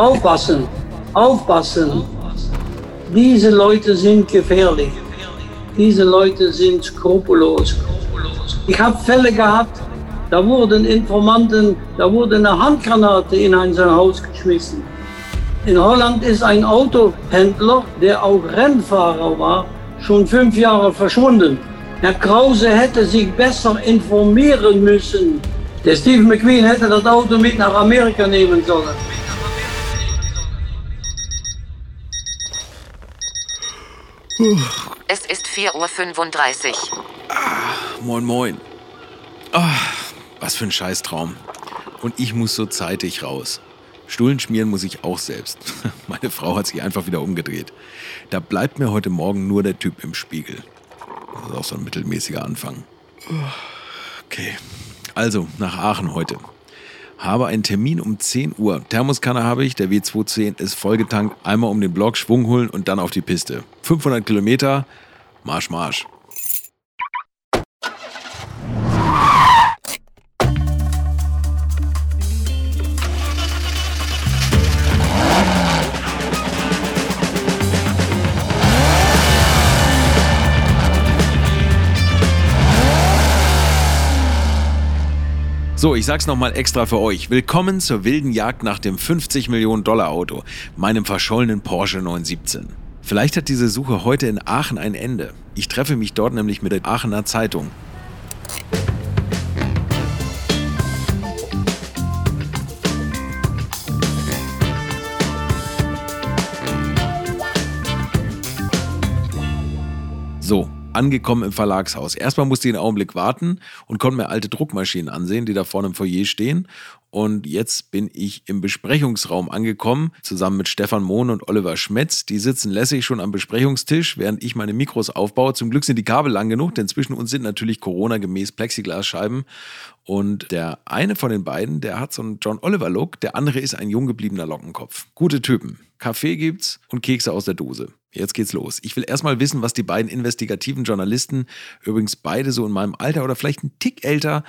Aufpassen, aufpassen. Diese Leute sind gefährlich. Diese Leute sind skrupellos. Ich habe Fälle gehabt, da wurden Informanten, da wurde eine Handgranate in ein Haus geschmissen. In Holland ist ein Autohändler, der auch Rennfahrer war, schon fünf Jahre verschwunden. Herr Krause hätte sich besser informieren müssen. Der Steve McQueen hätte das Auto mit nach Amerika nehmen sollen. Es ist 4.35 Uhr. Moin, moin. Ah, was für ein Scheißtraum. Und ich muss so zeitig raus. Stullen schmieren muss ich auch selbst. Meine Frau hat sich einfach wieder umgedreht. Da bleibt mir heute Morgen nur der Typ im Spiegel. Das ist auch so ein mittelmäßiger Anfang. Okay. Also, nach Aachen heute. Habe einen Termin um 10 Uhr. Thermoskanne habe ich, der W210 ist vollgetankt. Einmal um den Block, Schwung holen und dann auf die Piste. 500 Kilometer, Marsch, Marsch. So, ich sag's nochmal extra für euch. Willkommen zur wilden Jagd nach dem 50 Millionen Dollar Auto, meinem verschollenen Porsche 917. Vielleicht hat diese Suche heute in Aachen ein Ende. Ich treffe mich dort nämlich mit der Aachener Zeitung. So, angekommen im Verlagshaus. Erstmal musste ich einen Augenblick warten und konnte mir alte Druckmaschinen ansehen, die da vorne im Foyer stehen. Und jetzt bin ich im Besprechungsraum angekommen, zusammen mit Stefan Mohn und Oliver Schmetz. Die sitzen lässig schon am Besprechungstisch, während ich meine Mikros aufbaue. Zum Glück sind die Kabel lang genug, denn zwischen uns sind natürlich Corona-gemäß Plexiglasscheiben. Und der eine von den beiden, der hat so einen John Oliver-Look, der andere ist ein jung gebliebener Lockenkopf. Gute Typen. Kaffee gibt's und Kekse aus der Dose. Jetzt geht's los. Ich will erstmal wissen, was die beiden investigativen Journalisten, übrigens beide so in meinem Alter oder vielleicht ein Tick älter,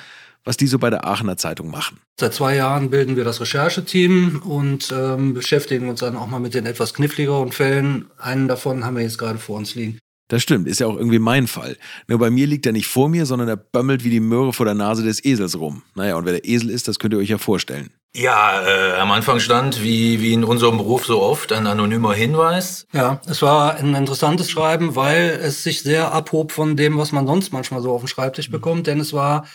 was die so bei der Aachener Zeitung machen. Seit zwei Jahren bilden wir das Rechercheteam und ähm, beschäftigen uns dann auch mal mit den etwas kniffligeren Fällen. Einen davon haben wir jetzt gerade vor uns liegen. Das stimmt, ist ja auch irgendwie mein Fall. Nur bei mir liegt er nicht vor mir, sondern er bömmelt wie die Möhre vor der Nase des Esels rum. Naja, und wer der Esel ist, das könnt ihr euch ja vorstellen. Ja, äh, am Anfang stand, wie, wie in unserem Beruf so oft, ein anonymer Hinweis. Ja, es war ein interessantes Schreiben, weil es sich sehr abhob von dem, was man sonst manchmal so auf dem Schreibtisch bekommt, denn es war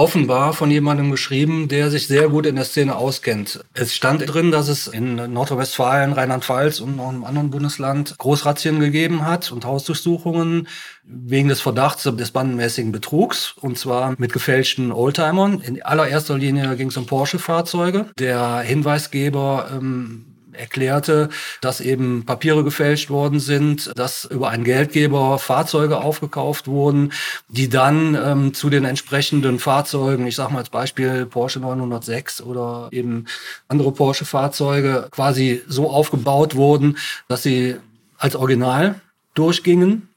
offenbar von jemandem geschrieben, der sich sehr gut in der Szene auskennt. Es stand drin, dass es in Nordrhein-Westfalen, Rheinland-Pfalz und noch einem anderen Bundesland Großrazzien gegeben hat und Hausdurchsuchungen wegen des Verdachts des bandenmäßigen Betrugs und zwar mit gefälschten Oldtimern. In allererster Linie ging es um Porsche-Fahrzeuge. Der Hinweisgeber ähm, erklärte, dass eben Papiere gefälscht worden sind, dass über einen Geldgeber Fahrzeuge aufgekauft wurden, die dann ähm, zu den entsprechenden Fahrzeugen, ich sage mal als Beispiel Porsche 906 oder eben andere Porsche-Fahrzeuge, quasi so aufgebaut wurden, dass sie als Original durchgingen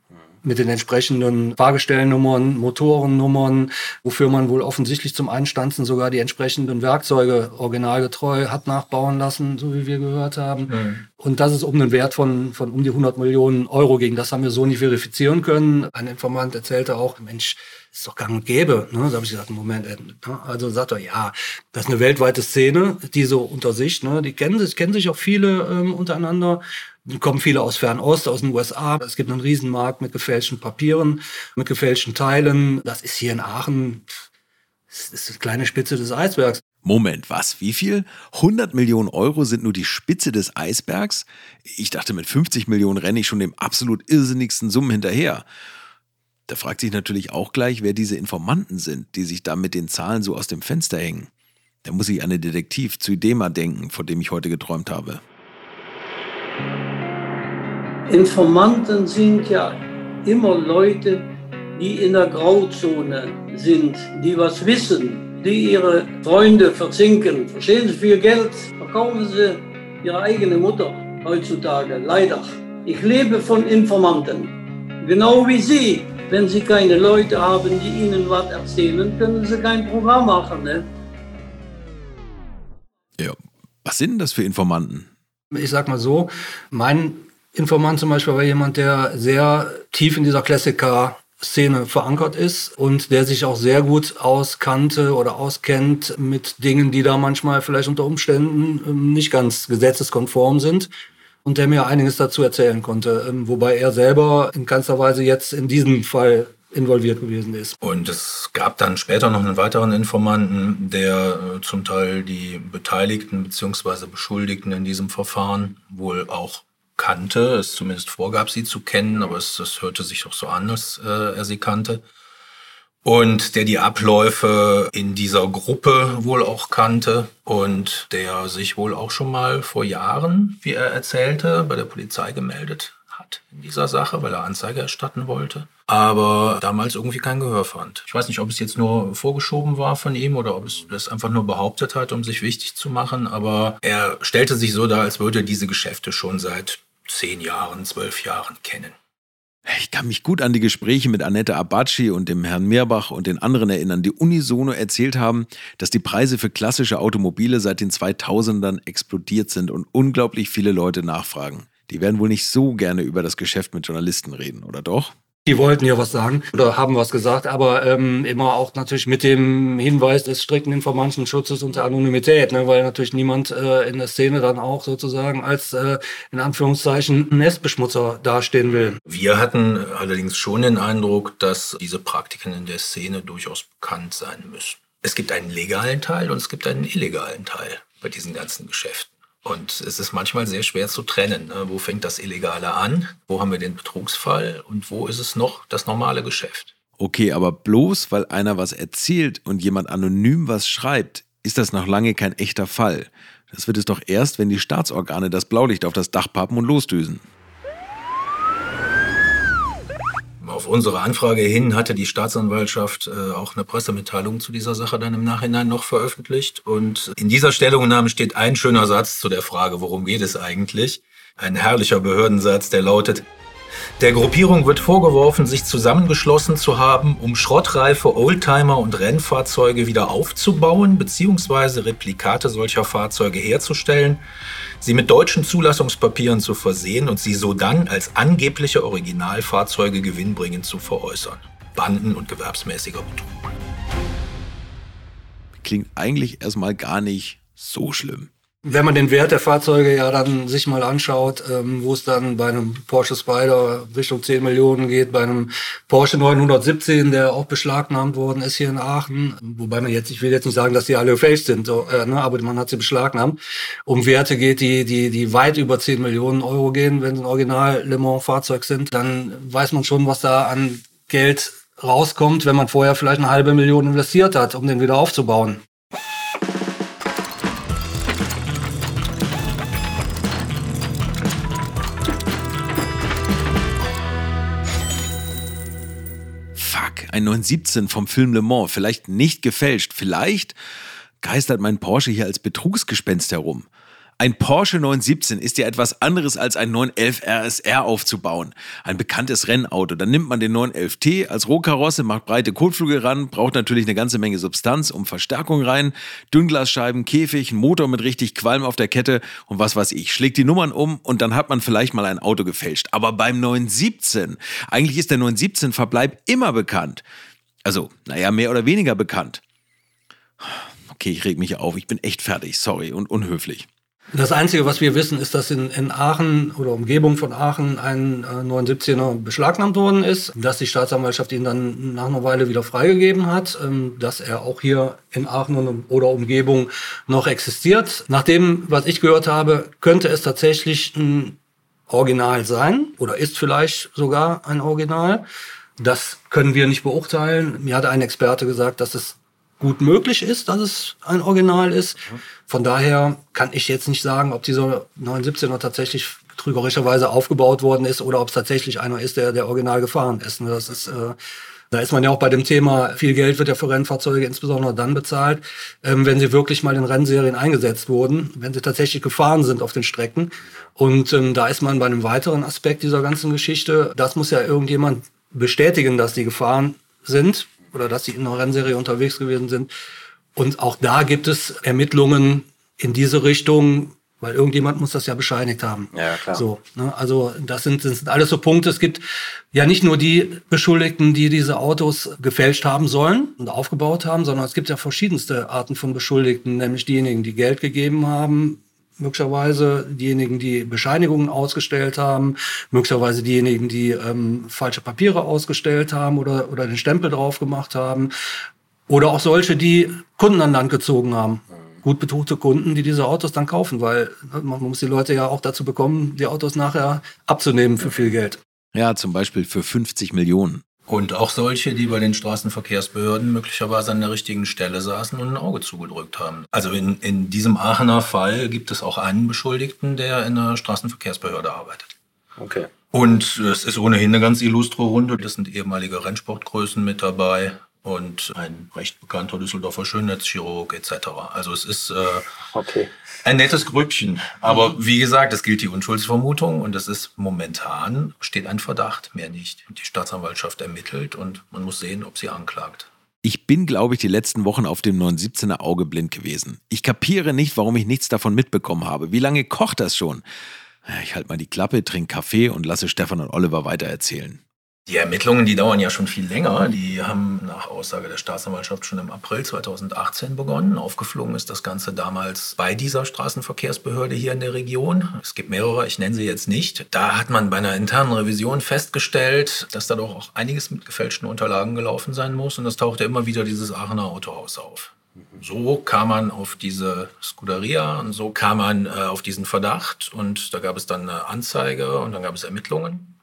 mit den entsprechenden Fahrgestellnummern, Motorennummern, wofür man wohl offensichtlich zum Einstanzen sogar die entsprechenden Werkzeuge originalgetreu hat nachbauen lassen, so wie wir gehört haben. Mhm. Und das ist um einen Wert von, von um die 100 Millionen Euro ging. Das haben wir so nicht verifizieren können. Ein Informant erzählte auch, Mensch, ist doch gang und gäbe. Ne? Da habe ich gesagt, Moment, ne? also sagt er, ja, das ist eine weltweite Szene, die so unter sich, ne? die kennen sich, kennen sich auch viele ähm, untereinander. Kommen viele aus Fernost, aus den USA. Es gibt einen Riesenmarkt mit gefälschten Papieren, mit gefälschten Teilen. Das ist hier in Aachen, das ist eine kleine Spitze des Eisbergs. Moment, was? Wie viel? 100 Millionen Euro sind nur die Spitze des Eisbergs? Ich dachte, mit 50 Millionen renne ich schon dem absolut irrsinnigsten Summen hinterher. Da fragt sich natürlich auch gleich, wer diese Informanten sind, die sich da mit den Zahlen so aus dem Fenster hängen. Da muss ich an den Detektiv Zydema denken, von dem ich heute geträumt habe. Informanten sind ja immer Leute, die in der Grauzone sind, die was wissen, die ihre Freunde verzinken. Verstehen Sie, für Geld verkaufen sie ihre eigene Mutter heutzutage, leider. Ich lebe von Informanten, genau wie Sie. Wenn Sie keine Leute haben, die Ihnen was erzählen, können Sie kein Programm machen. Ne? Ja, was sind denn das für Informanten? Ich sag mal so, mein Informant zum Beispiel war jemand, der sehr tief in dieser Klassiker Szene verankert ist und der sich auch sehr gut auskannte oder auskennt mit Dingen, die da manchmal vielleicht unter Umständen ähm, nicht ganz gesetzeskonform sind und der mir einiges dazu erzählen konnte, ähm, wobei er selber in keinster Weise jetzt in diesem Fall involviert gewesen ist. Und es gab dann später noch einen weiteren Informanten, der äh, zum Teil die Beteiligten bzw. Beschuldigten in diesem Verfahren wohl auch kannte, es zumindest vorgab, sie zu kennen, aber es, es hörte sich doch so an, als äh, er sie kannte. Und der die Abläufe in dieser Gruppe wohl auch kannte und der sich wohl auch schon mal vor Jahren, wie er erzählte, bei der Polizei gemeldet hat in dieser Sache, weil er Anzeige erstatten wollte, aber damals irgendwie kein Gehör fand. Ich weiß nicht, ob es jetzt nur vorgeschoben war von ihm oder ob es das einfach nur behauptet hat, um sich wichtig zu machen, aber er stellte sich so dar, als würde er diese Geschäfte schon seit zehn Jahren, zwölf Jahren kennen. Ich kann mich gut an die Gespräche mit Annette Abaci und dem Herrn Meerbach und den anderen erinnern, die unisono erzählt haben, dass die Preise für klassische Automobile seit den 2000ern explodiert sind und unglaublich viele Leute nachfragen. Die werden wohl nicht so gerne über das Geschäft mit Journalisten reden, oder doch? Die wollten ja was sagen oder haben was gesagt, aber ähm, immer auch natürlich mit dem Hinweis des strikten Informantenschutzes und der Anonymität, ne, weil natürlich niemand äh, in der Szene dann auch sozusagen als äh, in Anführungszeichen Nestbeschmutzer dastehen will. Wir hatten allerdings schon den Eindruck, dass diese Praktiken in der Szene durchaus bekannt sein müssen. Es gibt einen legalen Teil und es gibt einen illegalen Teil bei diesen ganzen Geschäften. Und es ist manchmal sehr schwer zu trennen. Ne? Wo fängt das Illegale an? Wo haben wir den Betrugsfall? Und wo ist es noch das normale Geschäft? Okay, aber bloß weil einer was erzählt und jemand anonym was schreibt, ist das noch lange kein echter Fall. Das wird es doch erst, wenn die Staatsorgane das Blaulicht auf das Dach pappen und losdüsen. Auf unsere Anfrage hin hatte die Staatsanwaltschaft äh, auch eine Pressemitteilung zu dieser Sache dann im Nachhinein noch veröffentlicht. Und in dieser Stellungnahme steht ein schöner Satz zu der Frage, worum geht es eigentlich? Ein herrlicher Behördensatz, der lautet, der Gruppierung wird vorgeworfen, sich zusammengeschlossen zu haben, um schrottreife Oldtimer und Rennfahrzeuge wieder aufzubauen bzw. Replikate solcher Fahrzeuge herzustellen, sie mit deutschen Zulassungspapieren zu versehen und sie sodann als angebliche Originalfahrzeuge gewinnbringend zu veräußern. Banden- und gewerbsmäßiger Betrug. Klingt eigentlich erstmal gar nicht so schlimm. Wenn man den Wert der Fahrzeuge ja dann sich mal anschaut, ähm, wo es dann bei einem Porsche Spider Richtung 10 Millionen geht, bei einem Porsche 917, der auch beschlagnahmt worden ist hier in Aachen, wobei man jetzt, ich will jetzt nicht sagen, dass die alle fake sind, so, äh, ne, aber man hat sie beschlagnahmt, um Werte geht, die, die, die weit über 10 Millionen Euro gehen, wenn sie ein Original Le Mans Fahrzeug sind, dann weiß man schon, was da an Geld rauskommt, wenn man vorher vielleicht eine halbe Million investiert hat, um den wieder aufzubauen. Ein 917 vom Film Le Mans, vielleicht nicht gefälscht, vielleicht geistert mein Porsche hier als Betrugsgespenst herum. Ein Porsche 917 ist ja etwas anderes als ein 911 RSR aufzubauen. Ein bekanntes Rennauto. Dann nimmt man den 911T als Rohkarosse, macht breite Kotflügel ran, braucht natürlich eine ganze Menge Substanz um Verstärkung rein, Dünnglasscheiben, Käfig, Motor mit richtig Qualm auf der Kette und was weiß ich. Schlägt die Nummern um und dann hat man vielleicht mal ein Auto gefälscht. Aber beim 917, eigentlich ist der 917 Verbleib immer bekannt. Also, naja, mehr oder weniger bekannt. Okay, ich reg mich auf. Ich bin echt fertig. Sorry und unhöflich. Das Einzige, was wir wissen, ist, dass in, in Aachen oder Umgebung von Aachen ein äh, 917er beschlagnahmt worden ist, dass die Staatsanwaltschaft ihn dann nach einer Weile wieder freigegeben hat, ähm, dass er auch hier in Aachen oder Umgebung noch existiert. Nach dem, was ich gehört habe, könnte es tatsächlich ein Original sein oder ist vielleicht sogar ein Original. Das können wir nicht beurteilen. Mir hatte ein Experte gesagt, dass es gut möglich ist, dass es ein Original ist. Von daher kann ich jetzt nicht sagen, ob dieser 917er tatsächlich trügerischerweise aufgebaut worden ist oder ob es tatsächlich einer ist, der der Original gefahren ist. Ne, das ist äh, da ist man ja auch bei dem Thema, viel Geld wird ja für Rennfahrzeuge insbesondere dann bezahlt, ähm, wenn sie wirklich mal in Rennserien eingesetzt wurden, wenn sie tatsächlich gefahren sind auf den Strecken. Und ähm, da ist man bei einem weiteren Aspekt dieser ganzen Geschichte. Das muss ja irgendjemand bestätigen, dass die gefahren sind oder dass sie in einer Rennserie unterwegs gewesen sind. Und auch da gibt es Ermittlungen in diese Richtung, weil irgendjemand muss das ja bescheinigt haben. Ja, klar. So, ne? Also das sind, das sind alles so Punkte. Es gibt ja nicht nur die Beschuldigten, die diese Autos gefälscht haben sollen und aufgebaut haben, sondern es gibt ja verschiedenste Arten von Beschuldigten, nämlich diejenigen, die Geld gegeben haben, möglicherweise diejenigen, die Bescheinigungen ausgestellt haben, möglicherweise diejenigen, die ähm, falsche Papiere ausgestellt haben oder, oder den Stempel drauf gemacht haben, oder auch solche, die Kunden an Land gezogen haben gut betuchte Kunden, die diese Autos dann kaufen, weil ne, man muss die Leute ja auch dazu bekommen, die Autos nachher abzunehmen für viel Geld. Ja, zum Beispiel für 50 Millionen. Und auch solche, die bei den Straßenverkehrsbehörden möglicherweise an der richtigen Stelle saßen und ein Auge zugedrückt haben. Also in, in diesem Aachener Fall gibt es auch einen Beschuldigten, der in der Straßenverkehrsbehörde arbeitet. Okay. Und es ist ohnehin eine ganz illustre Runde. Das sind ehemalige Rennsportgrößen mit dabei und ein recht bekannter Düsseldorfer Schönheitschirurg etc. Also es ist äh, Okay. ein nettes Grüppchen. Aber wie gesagt, es gilt die Unschuldsvermutung und es ist momentan steht ein Verdacht, mehr nicht. Die Staatsanwaltschaft ermittelt und man muss sehen, ob sie anklagt. Ich bin, glaube ich, die letzten Wochen auf dem 917er Auge blind gewesen. Ich kapiere nicht, warum ich nichts davon mitbekommen habe. Wie lange kocht das schon? Ich halte mal die Klappe, trinke Kaffee und lasse Stefan und Oliver weitererzählen. Die Ermittlungen, die dauern ja schon viel länger. Die haben nach Aussage der Staatsanwaltschaft schon im April 2018 begonnen. Aufgeflogen ist das Ganze damals bei dieser Straßenverkehrsbehörde hier in der Region. Es gibt mehrere, ich nenne sie jetzt nicht. Da hat man bei einer internen Revision festgestellt, dass da doch auch einiges mit gefälschten Unterlagen gelaufen sein muss. Und es tauchte immer wieder dieses Aachener Autohaus auf. So kam man auf diese Scuderia und so kam man äh, auf diesen Verdacht. Und da gab es dann eine Anzeige und dann gab es Ermittlungen.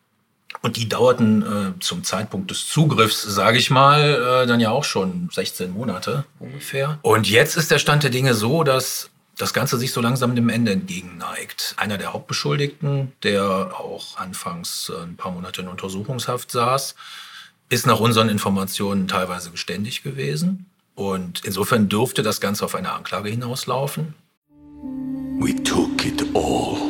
Und die dauerten äh, zum Zeitpunkt des Zugriffs, sage ich mal, äh, dann ja auch schon 16 Monate ungefähr. Und jetzt ist der Stand der Dinge so, dass das Ganze sich so langsam dem Ende entgegenneigt. Einer der Hauptbeschuldigten, der auch anfangs äh, ein paar Monate in Untersuchungshaft saß, ist nach unseren Informationen teilweise geständig gewesen. Und insofern dürfte das Ganze auf eine Anklage hinauslaufen. We took it all.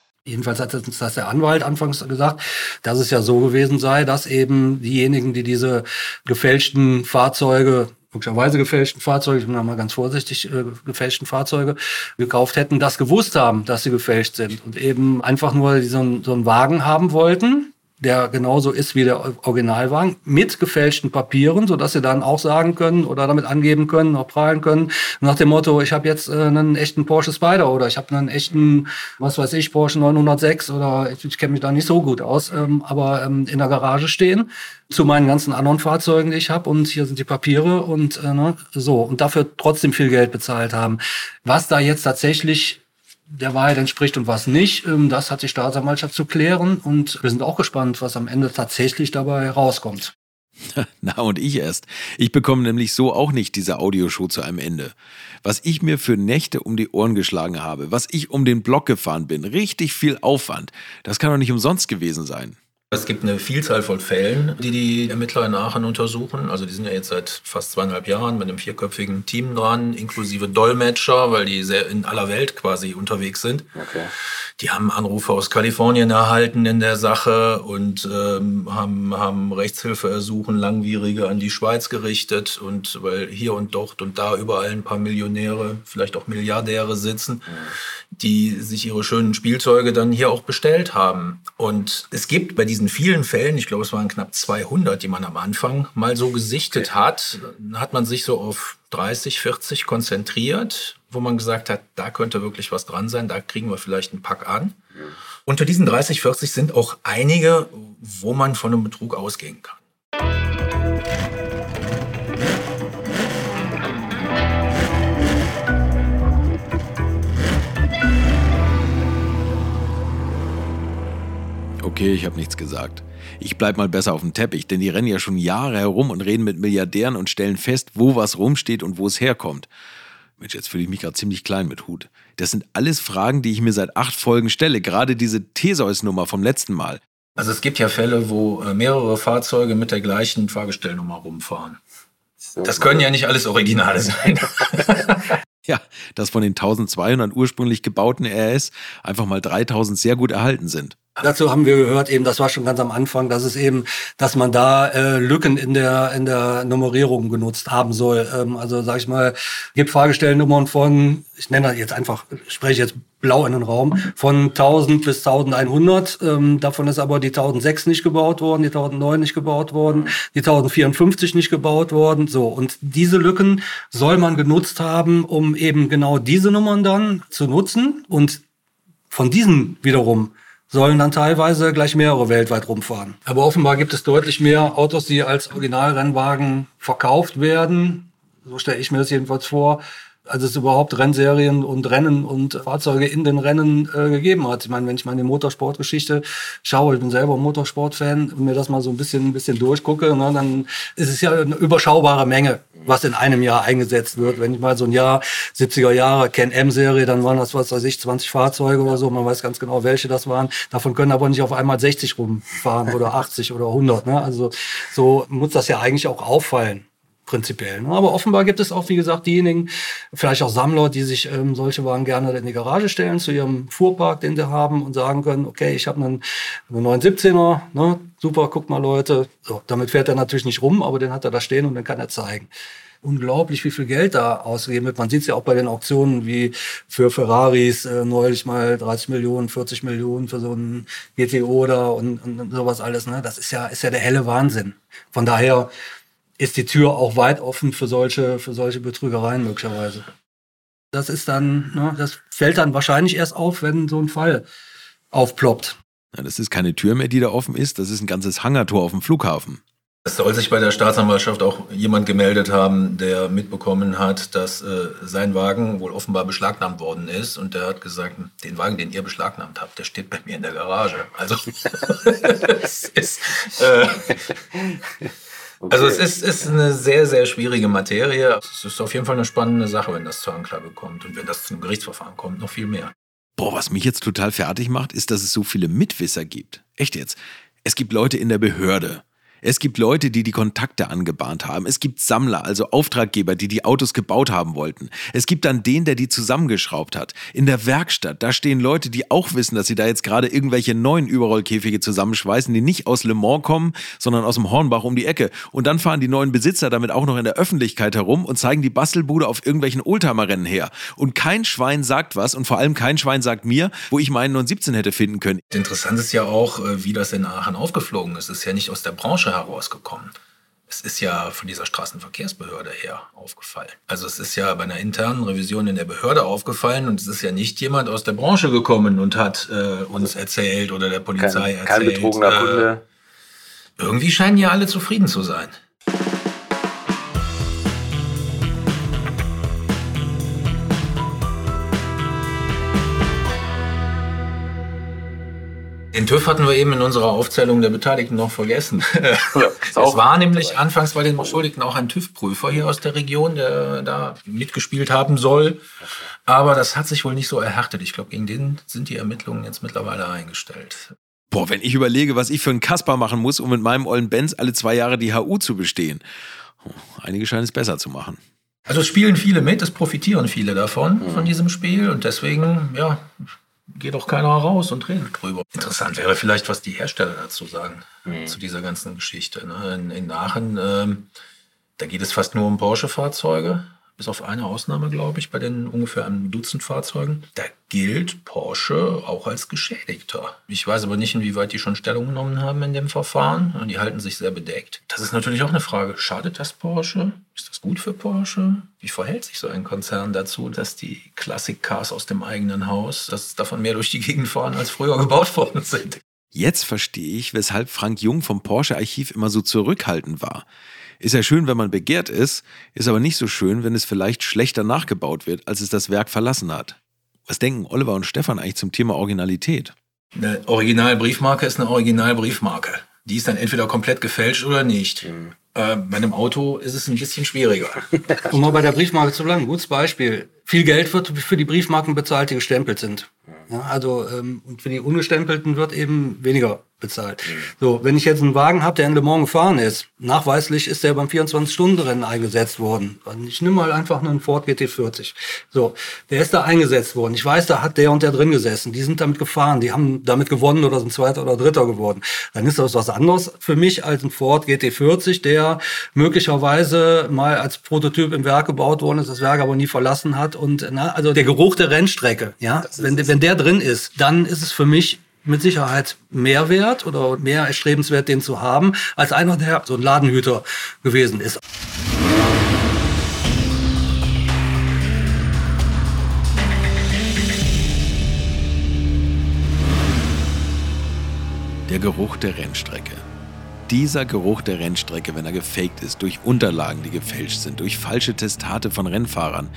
Jedenfalls hat uns das der Anwalt anfangs gesagt, dass es ja so gewesen sei, dass eben diejenigen, die diese gefälschten Fahrzeuge, möglicherweise gefälschten Fahrzeuge, ich bin da mal ganz vorsichtig, äh, gefälschten Fahrzeuge gekauft hätten, das gewusst haben, dass sie gefälscht sind und eben einfach nur so so einen Wagen haben wollten, der genauso ist wie der Originalwagen, mit gefälschten Papieren, sodass sie dann auch sagen können oder damit angeben können, auch prahlen können, nach dem Motto, ich habe jetzt äh, einen echten Porsche Spider oder ich habe einen echten, was weiß ich, Porsche 906 oder ich, ich kenne mich da nicht so gut aus, ähm, aber ähm, in der Garage stehen zu meinen ganzen anderen Fahrzeugen, die ich habe und hier sind die Papiere und äh, ne, so und dafür trotzdem viel Geld bezahlt haben. Was da jetzt tatsächlich der Wahrheit entspricht und was nicht, ähm, das hat die Staatsanwaltschaft zu klären und wir sind auch gespannt, was am Ende tatsächlich dabei rauskommt. Na und ich erst. Ich bekomme nämlich so auch nicht diese Audioshow zu einem Ende. Was ich mir für Nächte um die Ohren geschlagen habe, was ich um den Block gefahren bin, richtig viel Aufwand, das kann doch nicht umsonst gewesen sein. Es gibt eine Vielzahl von Fällen, die die Ermittler in Aachen untersuchen. Also die sind ja jetzt seit fast zweieinhalb Jahren mit einem vierköpfigen Team dran, inklusive Dolmetscher, weil die sehr in aller Welt quasi unterwegs sind. Okay. Die haben Anrufe aus Kalifornien erhalten in der Sache und ähm, haben, haben Rechtshilfeersuchen langwierige an die Schweiz gerichtet. Und weil hier und dort und da überall ein paar Millionäre, vielleicht auch Milliardäre sitzen, die sich ihre schönen Spielzeuge dann hier auch bestellt haben. Und es gibt bei diesen vielen Fällen, ich glaube, es waren knapp 200, die man am Anfang mal so gesichtet hat, hat man sich so auf 30, 40 konzentriert, wo man gesagt hat, da könnte wirklich was dran sein, da kriegen wir vielleicht einen Pack an. Unter diesen 30, 40 sind auch einige, wo man von einem Betrug ausgehen kann. Okay, ich habe nichts gesagt. Ich bleib mal besser auf dem Teppich, denn die rennen ja schon Jahre herum und reden mit Milliardären und stellen fest, wo was rumsteht und wo es herkommt. Mensch, jetzt fühle ich mich gerade ziemlich klein mit Hut. Das sind alles Fragen, die ich mir seit acht Folgen stelle. Gerade diese Theseus-Nummer vom letzten Mal. Also es gibt ja Fälle, wo äh, mehrere Fahrzeuge mit der gleichen Fahrgestellnummer rumfahren. Das können ja nicht alles Originale sein. ja, dass von den 1200 ursprünglich gebauten RS einfach mal 3000 sehr gut erhalten sind. Dazu haben wir gehört, eben, das war schon ganz am Anfang, dass es eben, dass man da äh, Lücken in der in der Nummerierung genutzt haben soll. Ähm, also sag ich mal, gibt Fahrgestellnummern von, ich nenne das jetzt einfach, spreche jetzt blau in den Raum, von 1000 bis 1100. Ähm, davon ist aber die 1006 nicht gebaut worden, die 1009 nicht gebaut worden, die 1054 nicht gebaut worden. So und diese Lücken soll man genutzt haben, um eben genau diese Nummern dann zu nutzen und von diesen wiederum sollen dann teilweise gleich mehrere weltweit rumfahren. Aber offenbar gibt es deutlich mehr Autos, die als Originalrennwagen verkauft werden. So stelle ich mir das jedenfalls vor, als es überhaupt Rennserien und Rennen und Fahrzeuge in den Rennen äh, gegeben hat. Ich meine, wenn ich mal in die Motorsportgeschichte schaue, ich bin selber Motorsportfan und mir das mal so ein bisschen, ein bisschen durchgucke, ne, dann ist es ja eine überschaubare Menge, was in einem Jahr eingesetzt wird. Wenn ich mal so ein Jahr 70er Jahre Ken M-Serie, dann waren das, was weiß ich, 20 Fahrzeuge oder so. Man weiß ganz genau, welche das waren. Davon können aber nicht auf einmal 60 rumfahren oder 80 oder 100. Ne? Also so muss das ja eigentlich auch auffallen prinzipiell. Aber offenbar gibt es auch, wie gesagt, diejenigen, vielleicht auch Sammler, die sich ähm, solche Wagen gerne in die Garage stellen, zu ihrem Fuhrpark, den sie haben und sagen können, okay, ich habe einen, einen 917er, ne? super, guck mal Leute. So, damit fährt er natürlich nicht rum, aber den hat er da stehen und den kann er zeigen unglaublich, wie viel Geld da ausgegeben wird. Man sieht es ja auch bei den Auktionen, wie für Ferraris äh, neulich mal 30 Millionen, 40 Millionen für so einen GTO da und, und sowas alles. Ne? Das ist ja, ist ja der helle Wahnsinn. Von daher ist die Tür auch weit offen für solche, für solche Betrügereien möglicherweise. Das ist dann, ne, das fällt dann wahrscheinlich erst auf, wenn so ein Fall aufploppt. Ja, das ist keine Tür mehr, die da offen ist, das ist ein ganzes Hangertor auf dem Flughafen. Es soll sich bei der Staatsanwaltschaft auch jemand gemeldet haben, der mitbekommen hat, dass äh, sein Wagen wohl offenbar beschlagnahmt worden ist. Und der hat gesagt, den Wagen, den ihr beschlagnahmt habt, der steht bei mir in der Garage. Also es ist, äh, Okay. Also es ist, ist eine sehr, sehr schwierige Materie. Es ist auf jeden Fall eine spannende Sache, wenn das zur Anklage kommt und wenn das zum Gerichtsverfahren kommt, noch viel mehr. Boah, was mich jetzt total fertig macht, ist, dass es so viele Mitwisser gibt. Echt jetzt. Es gibt Leute in der Behörde, es gibt Leute, die die Kontakte angebahnt haben. Es gibt Sammler, also Auftraggeber, die die Autos gebaut haben wollten. Es gibt dann den, der die zusammengeschraubt hat. In der Werkstatt, da stehen Leute, die auch wissen, dass sie da jetzt gerade irgendwelche neuen Überrollkäfige zusammenschweißen, die nicht aus Le Mans kommen, sondern aus dem Hornbach um die Ecke. Und dann fahren die neuen Besitzer damit auch noch in der Öffentlichkeit herum und zeigen die Bastelbude auf irgendwelchen Oldtimer-Rennen her. Und kein Schwein sagt was und vor allem kein Schwein sagt mir, wo ich meinen 917 hätte finden können. Interessant ist ja auch, äh, wie das in Aachen aufgeflogen ist. Es ist ja nicht aus der Branche herausgekommen. Es ist ja von dieser Straßenverkehrsbehörde her aufgefallen. Also es ist ja bei einer internen Revision in der Behörde aufgefallen und es ist ja nicht jemand aus der Branche gekommen und hat äh, uns erzählt oder der Polizei kein, erzählt. Kein betrogener äh, Kunde. Irgendwie scheinen ja alle zufrieden zu sein. Den TÜV hatten wir eben in unserer Aufzählung der Beteiligten noch vergessen. Ja, es war nämlich anfangs bei den Beschuldigten auch ein TÜV-Prüfer hier aus der Region, der da mitgespielt haben soll. Aber das hat sich wohl nicht so erhärtet. Ich glaube, gegen den sind die Ermittlungen jetzt mittlerweile eingestellt. Boah, wenn ich überlege, was ich für einen Kasper machen muss, um mit meinem ollen Benz alle zwei Jahre die HU zu bestehen. Oh, einige scheinen es besser zu machen. Also es spielen viele mit, es profitieren viele davon, mhm. von diesem Spiel. Und deswegen, ja, geht auch keiner raus und redet drüber. Interessant wäre vielleicht, was die Hersteller dazu sagen, mhm. zu dieser ganzen Geschichte. Ne? In, in Aachen, ähm, da geht es fast nur um Porsche-Fahrzeuge. Bis auf eine Ausnahme, glaube ich, bei den ungefähr einem Dutzend Fahrzeugen. Da gilt Porsche auch als Geschädigter. Ich weiß aber nicht, inwieweit die schon Stellung genommen haben in dem Verfahren. Die halten sich sehr bedeckt. Das ist natürlich auch eine Frage. Schadet das Porsche? Ist das gut für Porsche? Wie verhält sich so ein Konzern dazu, dass die Classic-Cars aus dem eigenen Haus, dass davon mehr durch die Gegend fahren, als früher gebaut worden sind? Jetzt verstehe ich, weshalb Frank Jung vom Porsche-Archiv immer so zurückhaltend war. Ist ja schön, wenn man begehrt ist, ist aber nicht so schön, wenn es vielleicht schlechter nachgebaut wird, als es das Werk verlassen hat. Was denken Oliver und Stefan eigentlich zum Thema Originalität? Eine Originalbriefmarke ist eine Originalbriefmarke. Die ist dann entweder komplett gefälscht oder nicht. Mhm. Äh, bei einem Auto ist es ein bisschen schwieriger. um mal bei der Briefmarke zu bleiben, gutes Beispiel. Viel Geld wird für die Briefmarken bezahlt, die gestempelt sind. Ja, also ähm, und für die ungestempelten wird eben weniger bezahlt. Mhm. So, wenn ich jetzt einen Wagen habe, der in Le Mans gefahren ist, nachweislich ist der beim 24-Stunden-Rennen eingesetzt worden. Ich nehme mal einfach einen Ford GT40. So, der ist da eingesetzt worden. Ich weiß, da hat der und der drin gesessen. Die sind damit gefahren, die haben damit gewonnen oder sind Zweiter oder Dritter geworden. Dann ist das was anderes für mich als ein Ford GT40, der möglicherweise mal als Prototyp im Werk gebaut worden ist, das Werk aber nie verlassen hat. Und na, also der Geruch der Rennstrecke, ja, wenn, wenn der drin ist, dann ist es für mich mit Sicherheit mehr wert oder mehr erstrebenswert, den zu haben, als einer, der so ein Ladenhüter gewesen ist. Der Geruch der Rennstrecke. Dieser Geruch der Rennstrecke, wenn er gefaked ist, durch Unterlagen, die gefälscht sind, durch falsche Testate von Rennfahrern,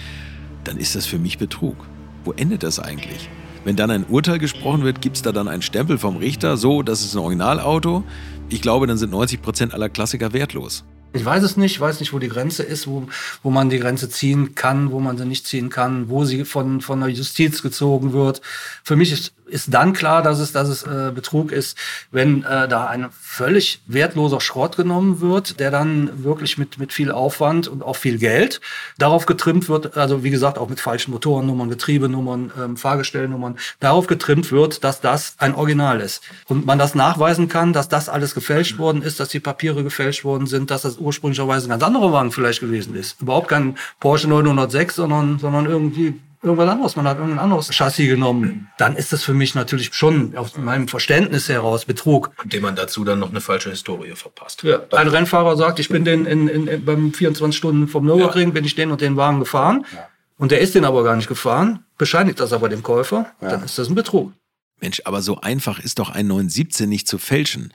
dann ist das für mich Betrug. Wo endet das eigentlich? Wenn dann ein Urteil gesprochen wird, gibt es da dann einen Stempel vom Richter, so, das ist ein Originalauto. Ich glaube, dann sind 90 Prozent aller Klassiker wertlos. Ich weiß es nicht, ich weiß nicht, wo die Grenze ist, wo, wo man die Grenze ziehen kann, wo man sie nicht ziehen kann, wo sie von, von der Justiz gezogen wird. Für mich ist ist dann klar, dass es, dass es äh, Betrug ist, wenn äh, da ein völlig wertloser Schrott genommen wird, der dann wirklich mit, mit viel Aufwand und auch viel Geld darauf getrimmt wird, also wie gesagt, auch mit falschen Motorennummern, Getriebenummern, ähm, Fahrgestellnummern, darauf getrimmt wird, dass das ein Original ist. Und man das nachweisen kann, dass das alles gefälscht worden ist, dass die Papiere gefälscht worden sind, dass das ursprünglicherweise ein ganz anderer Wagen vielleicht gewesen ist. Überhaupt kein Porsche 906, sondern, sondern irgendwie irgendwas anderes, man hat irgendein anderes Chassis genommen, dann ist das für mich natürlich schon aus meinem Verständnis heraus Betrug. Indem man dazu dann noch eine falsche Historie verpasst. Ja. Ein Rennfahrer sagt, ich bin den in, in, in beim 24 Stunden vom Nürburgring, ja. bin ich den und den Wagen gefahren. Ja. Und der ist den aber gar nicht gefahren, bescheinigt das aber dem Käufer, ja. dann ist das ein Betrug. Mensch, aber so einfach ist doch ein 917 nicht zu fälschen.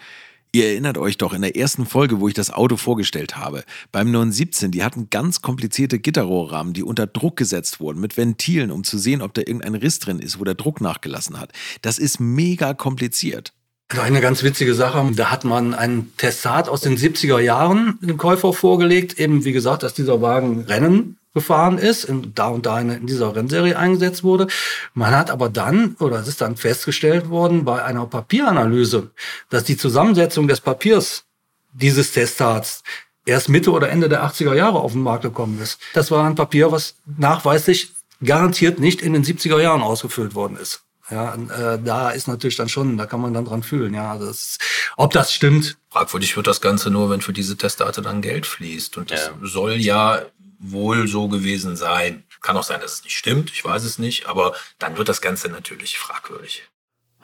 Ihr erinnert euch doch in der ersten Folge, wo ich das Auto vorgestellt habe. Beim 917, die hatten ganz komplizierte Gitterrohrrahmen, die unter Druck gesetzt wurden, mit Ventilen, um zu sehen, ob da irgendein Riss drin ist, wo der Druck nachgelassen hat. Das ist mega kompliziert. Eine ganz witzige Sache, da hat man ein Testat aus den 70er Jahren dem Käufer vorgelegt, eben wie gesagt, dass dieser Wagen Rennen gefahren ist, in, da und da in dieser Rennserie eingesetzt wurde. Man hat aber dann, oder es ist dann festgestellt worden bei einer Papieranalyse, dass die Zusammensetzung des Papiers dieses Testats erst Mitte oder Ende der 80er Jahre auf den Markt gekommen ist. Das war ein Papier, was nachweislich garantiert nicht in den 70er Jahren ausgefüllt worden ist. Ja, äh, da ist natürlich dann schon, da kann man dann dran fühlen, ja, das, ob das stimmt. Fragwürdig wird das Ganze nur, wenn für diese Testate dann Geld fließt. Und das ja. soll ja wohl so gewesen sein. Kann auch sein, dass es nicht stimmt, ich weiß es nicht, aber dann wird das Ganze natürlich fragwürdig.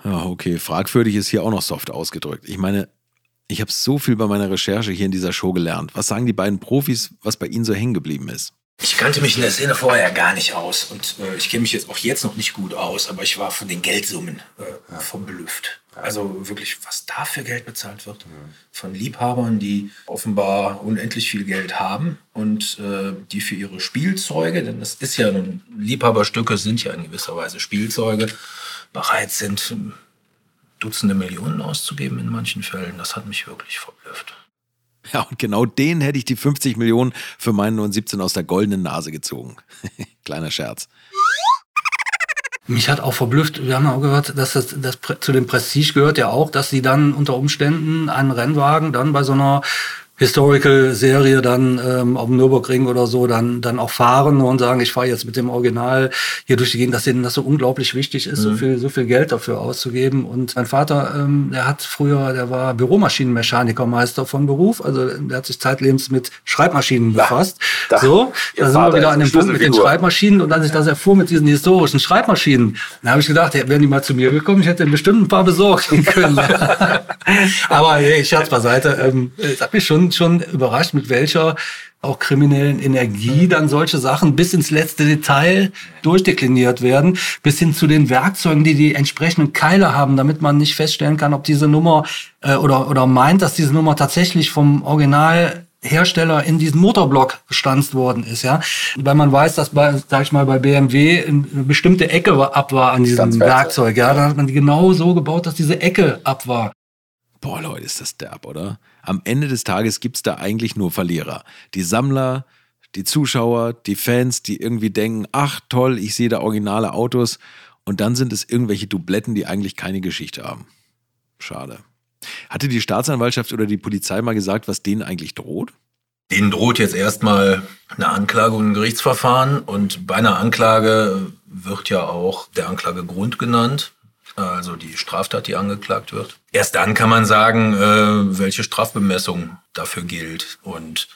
Ja, okay, fragwürdig ist hier auch noch soft ausgedrückt. Ich meine, ich habe so viel bei meiner Recherche hier in dieser Show gelernt. Was sagen die beiden Profis, was bei ihnen so hängen geblieben ist? Ich kannte mich in der Szene vorher gar nicht aus und äh, ich kenne mich jetzt auch jetzt noch nicht gut aus, aber ich war von den Geldsummen äh, ja. verblüfft. Also wirklich, was da für Geld bezahlt wird. Mhm. Von Liebhabern, die offenbar unendlich viel Geld haben und äh, die für ihre Spielzeuge, denn das ist ja nun, Liebhaberstücke sind ja in gewisser Weise Spielzeuge, bereit sind, Dutzende Millionen auszugeben in manchen Fällen. Das hat mich wirklich verblüfft. Ja, und genau den hätte ich die 50 Millionen für meinen 917 aus der goldenen Nase gezogen. Kleiner Scherz. Mich hat auch verblüfft, wir haben auch gehört, dass das, das zu dem Prestige gehört ja auch, dass sie dann unter Umständen einen Rennwagen dann bei so einer Historical-Serie dann ähm, auf dem Nürburgring oder so dann dann auch fahren und sagen, ich fahre jetzt mit dem Original hier durch die Gegend, dass denen das so unglaublich wichtig ist, mhm. so viel so viel Geld dafür auszugeben. Und mein Vater, ähm, der hat früher, der war Büromaschinenmechanikermeister von Beruf, also der hat sich zeitlebens mit Schreibmaschinen befasst. Da, so, da sind wir wieder an dem Punkt mit den Schreibmaschinen und als ich das erfuhr mit diesen historischen Schreibmaschinen, dann habe ich gedacht, ja, wären die mal zu mir gekommen, ich hätte bestimmt ein paar besorgen können. Aber hey, Scherz beiseite, ähm, es hat mich schon schon, überrascht, mit welcher auch kriminellen Energie dann solche Sachen bis ins letzte Detail durchdekliniert werden, bis hin zu den Werkzeugen, die die entsprechenden Keile haben, damit man nicht feststellen kann, ob diese Nummer äh, oder, oder meint, dass diese Nummer tatsächlich vom Original Hersteller in diesen Motorblock gestanzt worden ist, ja, weil man weiß, dass bei, sag ich mal, bei BMW eine bestimmte Ecke ab war an diesem Werkzeug, ja, da hat man die genau so gebaut, dass diese Ecke ab war. Boah, Leute, ist das derb, oder? Am Ende des Tages gibt es da eigentlich nur Verlierer. Die Sammler, die Zuschauer, die Fans, die irgendwie denken, ach toll, ich sehe da originale Autos. Und dann sind es irgendwelche Dubletten, die eigentlich keine Geschichte haben. Schade. Hatte die Staatsanwaltschaft oder die Polizei mal gesagt, was denen eigentlich droht? Denen droht jetzt erstmal eine Anklage und ein Gerichtsverfahren. Und bei einer Anklage wird ja auch der Anklagegrund genannt also die Straftat, die angeklagt wird. Erst dann kann man sagen, äh, welche Strafbemessung dafür gilt. Und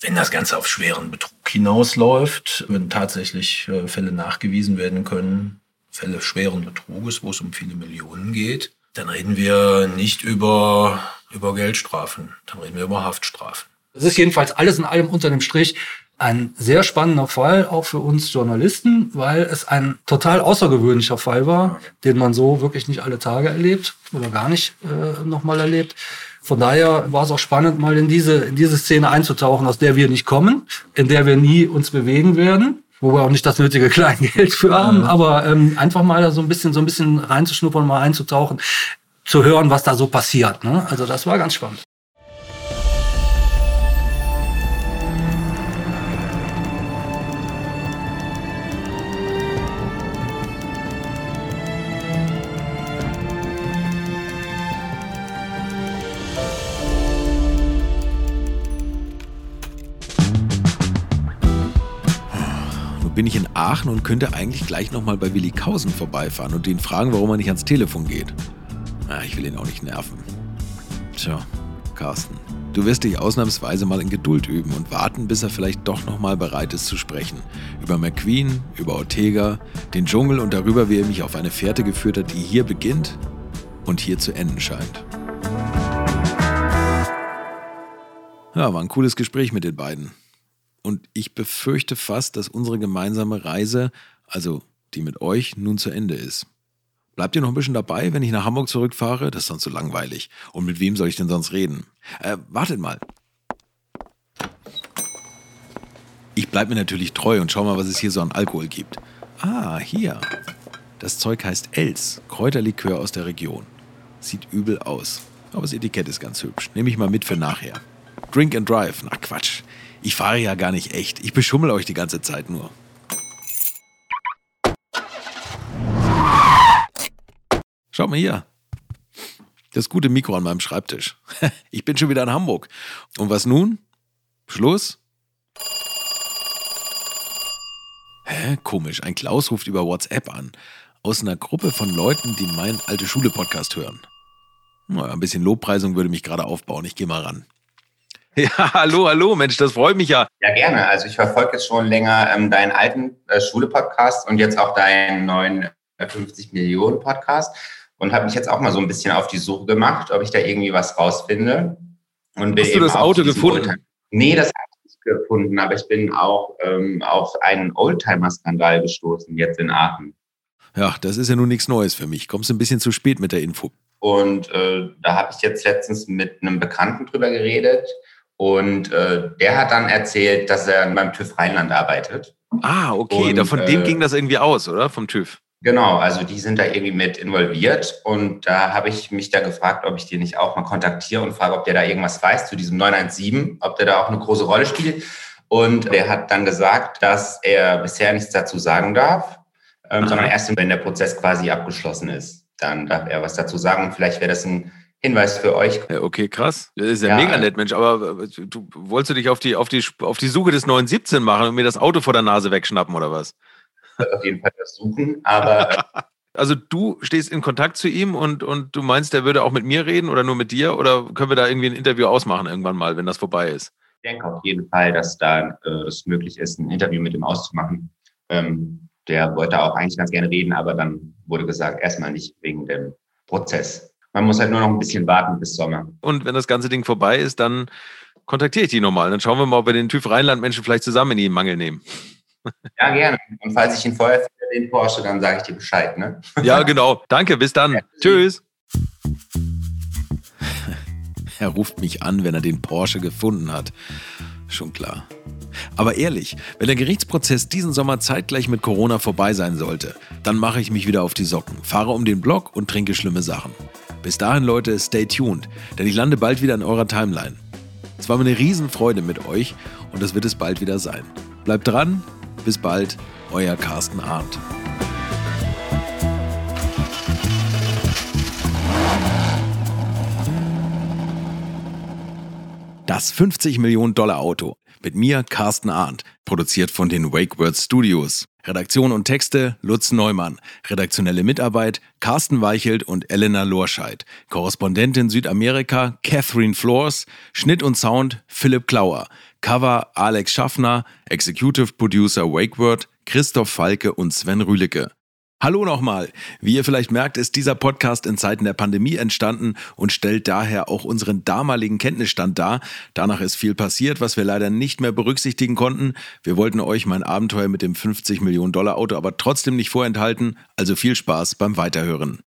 wenn das Ganze auf schweren Betrug hinausläuft, wenn tatsächlich äh, Fälle nachgewiesen werden können, Fälle schweren Betruges, wo es um viele Millionen geht, dann reden wir nicht über, über Geldstrafen, dann reden wir über Haftstrafen. Das ist jedenfalls alles in allem unter dem Strich ein sehr spannender Fall, auch für uns Journalisten, weil es ein total außergewöhnlicher Fall war, den man so wirklich nicht alle Tage erlebt oder gar nicht äh, nochmal erlebt. Von daher war es auch spannend, mal in diese, in diese Szene einzutauchen, aus der wir nicht kommen, in der wir nie uns bewegen werden, wo wir auch nicht das nötige Kleingeld für haben, aber ähm, einfach mal so ein bisschen, so ein bisschen reinzuschnuppern, mal einzutauchen, zu hören, was da so passiert. Ne? Also das war ganz spannend. Bin ich in Aachen und könnte eigentlich gleich nochmal bei Willi Kausen vorbeifahren und ihn fragen, warum er nicht ans Telefon geht. Na, ich will ihn auch nicht nerven. Tja, Carsten, du wirst dich ausnahmsweise mal in Geduld üben und warten, bis er vielleicht doch nochmal bereit ist zu sprechen. Über McQueen, über Ortega, den Dschungel und darüber, wie er mich auf eine Fährte geführt hat, die hier beginnt und hier zu enden scheint. Ja, war ein cooles Gespräch mit den beiden. Und ich befürchte fast, dass unsere gemeinsame Reise, also die mit euch, nun zu Ende ist. Bleibt ihr noch ein bisschen dabei, wenn ich nach Hamburg zurückfahre? Das ist sonst so langweilig. Und mit wem soll ich denn sonst reden? Äh, wartet mal. Ich bleibe mir natürlich treu und schau mal, was es hier so an Alkohol gibt. Ah, hier. Das Zeug heißt Els, Kräuterlikör aus der Region. Sieht übel aus. Aber das Etikett ist ganz hübsch. Nehme ich mal mit für nachher. Drink and Drive. Na Quatsch. Ich fahre ja gar nicht echt. Ich beschummel euch die ganze Zeit nur. Schaut mal hier. Das gute Mikro an meinem Schreibtisch. Ich bin schon wieder in Hamburg. Und was nun? Schluss? Hä? Komisch. Ein Klaus ruft über WhatsApp an. Aus einer Gruppe von Leuten, die meinen alte Schule-Podcast hören. Naja, ein bisschen Lobpreisung würde mich gerade aufbauen. Ich gehe mal ran. Ja, hallo, hallo, Mensch, das freut mich ja. Ja, gerne. Also ich verfolge jetzt schon länger ähm, deinen alten äh, Schule-Podcast und jetzt auch deinen neuen äh, 50 Millionen Podcast und habe mich jetzt auch mal so ein bisschen auf die Suche gemacht, ob ich da irgendwie was rausfinde. Und Hast du das Auto gefunden? Oldtimer nee, das habe ich nicht gefunden, aber ich bin auch ähm, auf einen Oldtimer-Skandal gestoßen jetzt in Aachen. Ja, das ist ja nun nichts Neues für mich. Kommst du ein bisschen zu spät mit der Info. Und äh, da habe ich jetzt letztens mit einem Bekannten drüber geredet und äh, der hat dann erzählt, dass er beim TÜV Rheinland arbeitet. Ah, okay. Und, von äh, dem ging das irgendwie aus, oder? Vom TÜV. Genau, also die sind da irgendwie mit involviert. Und da habe ich mich da gefragt, ob ich die nicht auch mal kontaktiere und frage, ob der da irgendwas weiß zu diesem 917, ob der da auch eine große Rolle spielt. Und der hat dann gesagt, dass er bisher nichts dazu sagen darf, ähm, sondern erst wenn der Prozess quasi abgeschlossen ist, dann darf er was dazu sagen. Und vielleicht wäre das ein Hinweis für euch. Okay, krass. Das ist ja, Ja, mega nett, Mensch. Aber äh, du wolltest du dich auf die, auf die, auf die Suche des 917 machen und mir das Auto vor der Nase wegschnappen oder was? auf jeden Fall versuchen, aber Also du stehst in Kontakt zu ihm und, und du meinst, der würde auch mit mir reden oder nur mit dir? Oder können wir da irgendwie ein Interview ausmachen irgendwann mal, wenn das vorbei ist? ich denke auf jeden Fall, dass da äh, es möglich ist, ein Interview mit ihm auszumachen. Ähm, der wollte auch eigentlich ganz gerne reden, aber dann wurde gesagt, erstmal nicht wegen dem Prozess. Man muss halt nur noch ein bisschen warten bis Sommer. Und wenn das ganze Ding vorbei ist, dann kontaktiere ich die nochmal. Dann schauen wir mal, ob wir den TÜV Rheinland-Menschen vielleicht zusammen in den Mangel nehmen. Ja, gerne. Und falls ich ihn vorher finde, den Porsche, dann sage ich dir Bescheid, ne? Ja, genau. Danke, bis dann. Tschüss. Er ruft mich an, wenn er den Porsche gefunden hat. Schon klar. Aber ehrlich, wenn der Gerichtsprozess diesen Sommer zeitgleich mit Corona vorbei sein sollte, dann mache ich mich wieder auf die Socken, fahre um den Block und trinke schlimme Sachen. Bis dahin, Leute, stay tuned, denn ich lande bald wieder in eurer Timeline. Es war mir eine Riesenfreude mit euch und das wird es bald wieder sein. Bleibt dran, bis bald, euer Carsten Arndt. Das 50 Millionen Dollar Auto. Mit mir, Carsten Arndt. Produziert von den Wake Words Studios. Redaktion und Texte, Lutz Neumann. Redaktionelle Mitarbeit, Carsten Weichelt und Elena Lorscheid. Korrespondentin Südamerika, Catherine Flores. Schnitt und Sound, Philipp Klauer. Cover, Alex Schaffner. Executive Producer Wakeword, Christoph Falke und Sven Rühlicke. Hallo nochmal. Wie ihr vielleicht merkt, ist dieser Podcast in Zeiten der Pandemie entstanden und stellt daher auch unseren damaligen Kenntnisstand dar. Danach ist viel passiert, was wir leider nicht mehr berücksichtigen konnten. Wir wollten euch mein Abenteuer mit dem 50 Millionen Dollar Auto aber trotzdem nicht vorenthalten. Also viel Spaß beim Weiterhören.